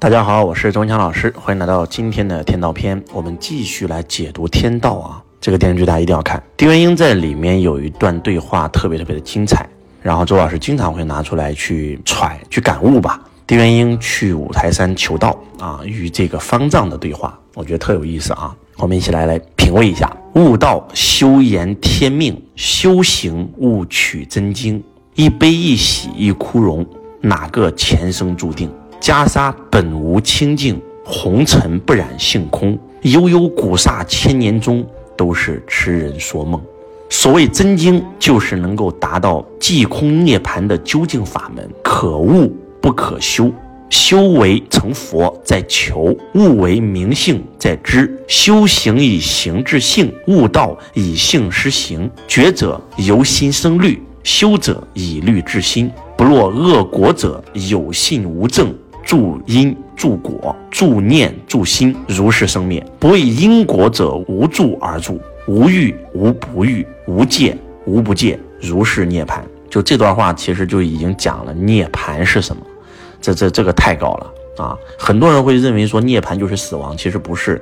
大家好，我是周文强老师，欢迎来到今天的天道篇。我们继续来解读天道啊，这个电视剧大家一定要看。丁元英在里面有一段对话特别特别的精彩，然后周老师经常会拿出来去揣、去感悟吧。丁元英去五台山求道啊，与这个方丈的对话，我觉得特有意思啊。我们一起来来品味一下：悟道修言天命，修行悟取真经。一悲一喜一枯荣，哪个前生注定？袈裟本无清净，红尘不染性空。悠悠古刹千年中，都是痴人说梦。所谓真经，就是能够达到寂空涅槃的究竟法门，可悟不可修。修为成佛在求，悟为明性在知。修行以行治性，悟道以性施行。觉者由心生虑。修者以律治心，不落恶果者有信无证，助因助果，助念助心，如是生灭。不为因果者无助而助，无欲无不欲，无戒无不戒，如是涅槃。就这段话，其实就已经讲了涅槃是什么。这这这个太高了。啊，很多人会认为说涅槃就是死亡，其实不是。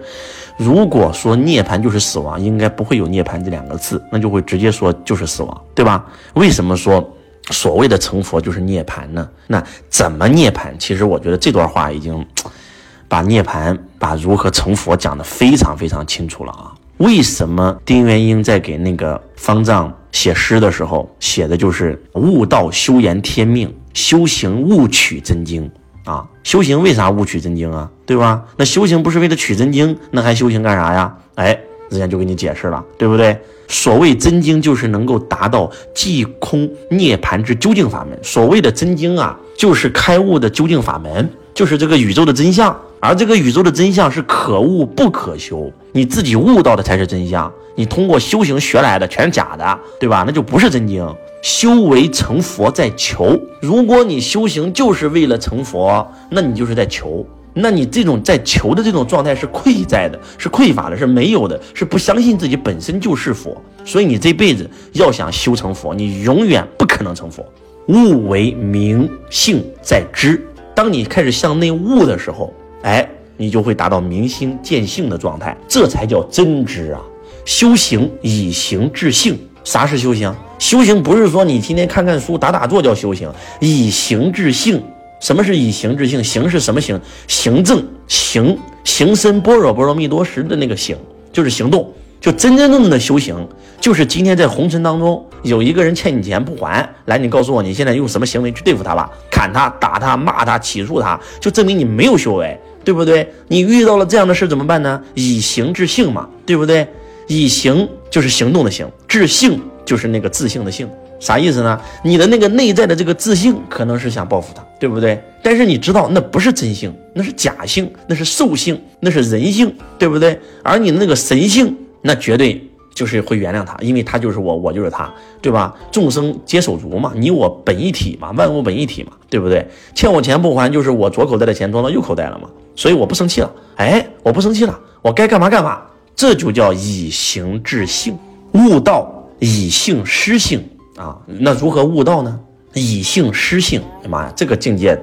如果说涅槃就是死亡，应该不会有涅槃这两个字，那就会直接说就是死亡，对吧？为什么说所谓的成佛就是涅槃呢？那怎么涅槃？其实我觉得这段话已经 把涅槃、把如何成佛讲得非常非常清楚了啊。为什么丁元英在给那个方丈写诗的时候写的就是悟道修言天命，修行悟取真经？啊，修行为啥悟取真经啊？对吧？那修行不是为了取真经，那还修行干啥呀？哎，人家就给你解释了，对不对？所谓真经，就是能够达到即空涅槃之究竟法门。所谓的真经啊，就是开悟的究竟法门，就是这个宇宙的真相。而这个宇宙的真相是可悟不可修，你自己悟到的才是真相。你通过修行学来的全是假的，对吧？那就不是真经。修为成佛在求，如果你修行就是为了成佛，那你就是在求，那你这种在求的这种状态是愧在的，是匮乏的，是没有的，是不相信自己本身就是佛。所以你这辈子要想修成佛，你永远不可能成佛。悟为明性在知，当你开始向内悟的时候，哎，你就会达到明心见性的状态，这才叫真知啊！修行以行治性。啥是修行？修行不是说你天天看看书、打打坐叫修行，以行治性。什么是以行治性？行是什么行？行正行行深般若波罗蜜多时的那个行，就是行动。就真真正正的修行，就是今天在红尘当中有一个人欠你钱不还，来，你告诉我你现在用什么行为去对付他吧？砍他、打他、骂他、起诉他，就证明你没有修为，对不对？你遇到了这样的事怎么办呢？以行治性嘛，对不对？以行就是行动的行，制性就是那个自性的性，啥意思呢？你的那个内在的这个自性可能是想报复他，对不对？但是你知道那不是真性，那是假性，那是兽性，那是人性，对不对？而你那个神性，那绝对就是会原谅他，因为他就是我，我就是他，对吧？众生皆手足嘛，你我本一体嘛，万物本一体嘛，对不对？欠我钱不还，就是我左口袋的钱装到右口袋了嘛，所以我不生气了，哎，我不生气了，我该干嘛干嘛。这就叫以形制性，悟道以性失性啊！那如何悟道呢？以性失性，哎妈呀，这个境界，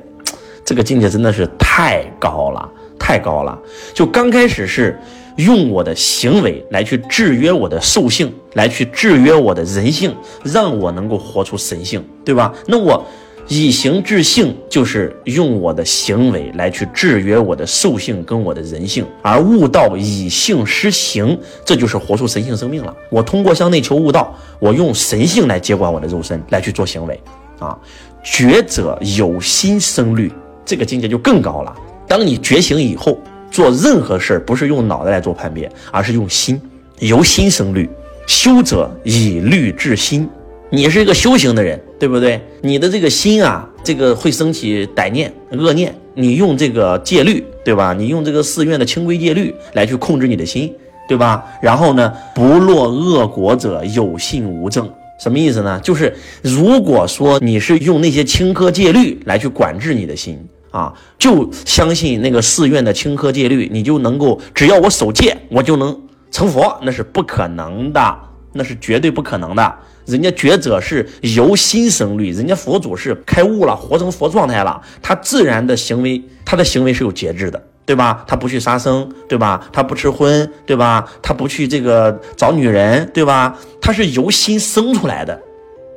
这个境界真的是太高了，太高了！就刚开始是用我的行为来去制约我的兽性，来去制约我的人性，让我能够活出神性，对吧？那我。以形制性，就是用我的行为来去制约我的兽性跟我的人性，而悟道以性施行，这就是活出神性生命了。我通过向内求悟道，我用神性来接管我的肉身，来去做行为。啊，觉者有心生律，这个境界就更高了。当你觉醒以后，做任何事儿不是用脑袋来做判别，而是用心，由心生律。修者以律治心。你是一个修行的人，对不对？你的这个心啊，这个会升起歹念、恶念。你用这个戒律，对吧？你用这个寺院的清规戒律来去控制你的心，对吧？然后呢，不落恶果者有信无证，什么意思呢？就是如果说你是用那些清科戒律来去管制你的心啊，就相信那个寺院的清科戒律，你就能够只要我守戒，我就能成佛，那是不可能的。那是绝对不可能的。人家觉者是由心生虑，人家佛祖是开悟了，活成佛状态了，他自然的行为，他的行为是有节制的，对吧？他不去杀生，对吧？他不吃荤，对吧？他不去这个找女人，对吧？他是由心生出来的，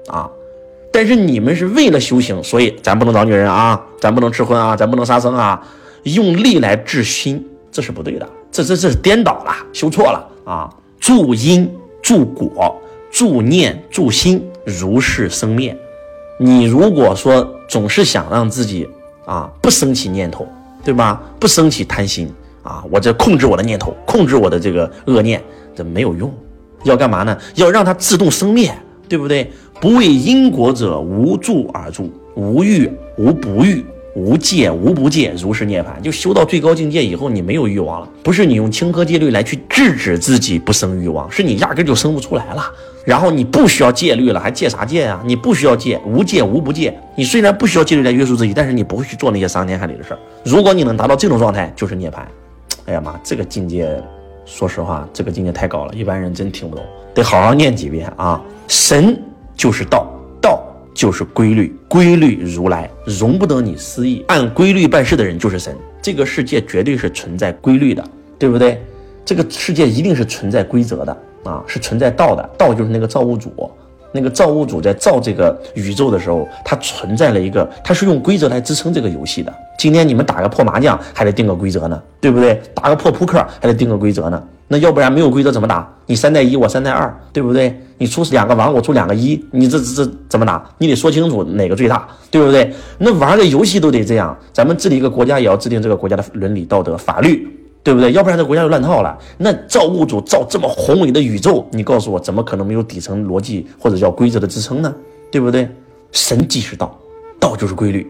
啊。但是你们是为了修行，所以咱不能找女人啊，咱不能吃荤啊，咱不能杀生啊，用力来治心，这是不对的，这这这是颠倒了，修错了啊！助因助果。助念助心，如是生灭。你如果说总是想让自己啊不升起念头，对吧？不升起贪心啊，我这控制我的念头，控制我的这个恶念，这没有用。要干嘛呢？要让它自动生灭，对不对？不为因果者，无助而助，无欲无不欲。无戒无不戒，如是涅槃。就修到最高境界以后，你没有欲望了。不是你用清科戒律来去制止自己不生欲望，是你压根就生不出来了。然后你不需要戒律了，还戒啥戒啊？你不需要戒，无戒无不戒。你虽然不需要戒律来约束自己，但是你不会去做那些伤天害理的事儿。如果你能达到这种状态，就是涅槃。哎呀妈，这个境界，说实话，这个境界太高了，一般人真听不懂，得好好念几遍啊。神就是道。就是规律，规律如来容不得你失意。按规律办事的人就是神。这个世界绝对是存在规律的，对不对？这个世界一定是存在规则的啊，是存在道的。道就是那个造物主，那个造物主在造这个宇宙的时候，它存在了一个，它是用规则来支撑这个游戏的。今天你们打个破麻将还得定个规则呢，对不对？打个破扑克还得定个规则呢。那要不然没有规则怎么打？你三带一，我三带二，对不对？你出两个王，我出两个一，你这这这怎么打？你得说清楚哪个最大，对不对？那玩个游戏都得这样，咱们治理一个国家也要制定这个国家的伦理道德法律，对不对？要不然这国家就乱套了。那造物主造这么宏伟的宇宙，你告诉我怎么可能没有底层逻辑或者叫规则的支撑呢？对不对？神即是道，道就是规律。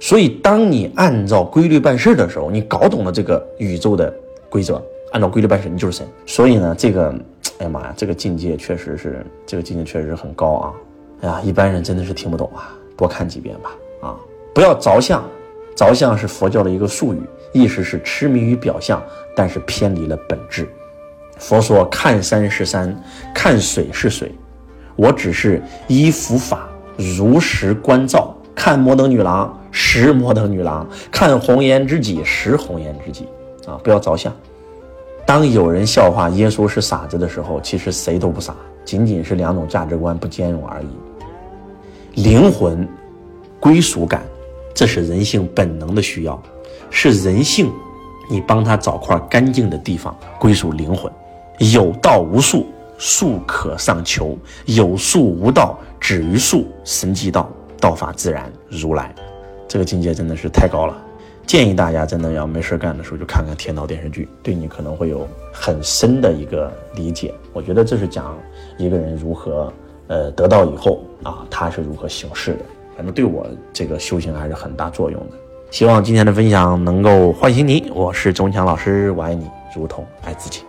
所以当你按照规律办事的时候，你搞懂了这个宇宙的规则，按照规律办事，你就是神。所以呢，这个。哎呀妈呀，这个境界确实是，这个境界确实是很高啊！哎呀，一般人真的是听不懂啊，多看几遍吧。啊，不要着相，着相是佛教的一个术语，意思是痴迷于表象，但是偏离了本质。佛说看山是山，看水是水，我只是依佛法如实观照。看摩登女郎识摩登女郎，看红颜知己识红颜知己。啊，不要着相。当有人笑话耶稣是傻子的时候，其实谁都不傻，仅仅是两种价值观不兼容而已。灵魂、归属感，这是人性本能的需要，是人性。你帮他找块干净的地方归属灵魂。有道无术，术可上求；有术无道，止于术。神即道，道法自然，如来。这个境界真的是太高了。建议大家真的要没事干的时候就看看天道电视剧，对你可能会有很深的一个理解。我觉得这是讲一个人如何呃得到以后啊，他是如何行事的。反正对我这个修行还是很大作用的。希望今天的分享能够唤醒你。我是钟强老师，我爱你如同爱自己。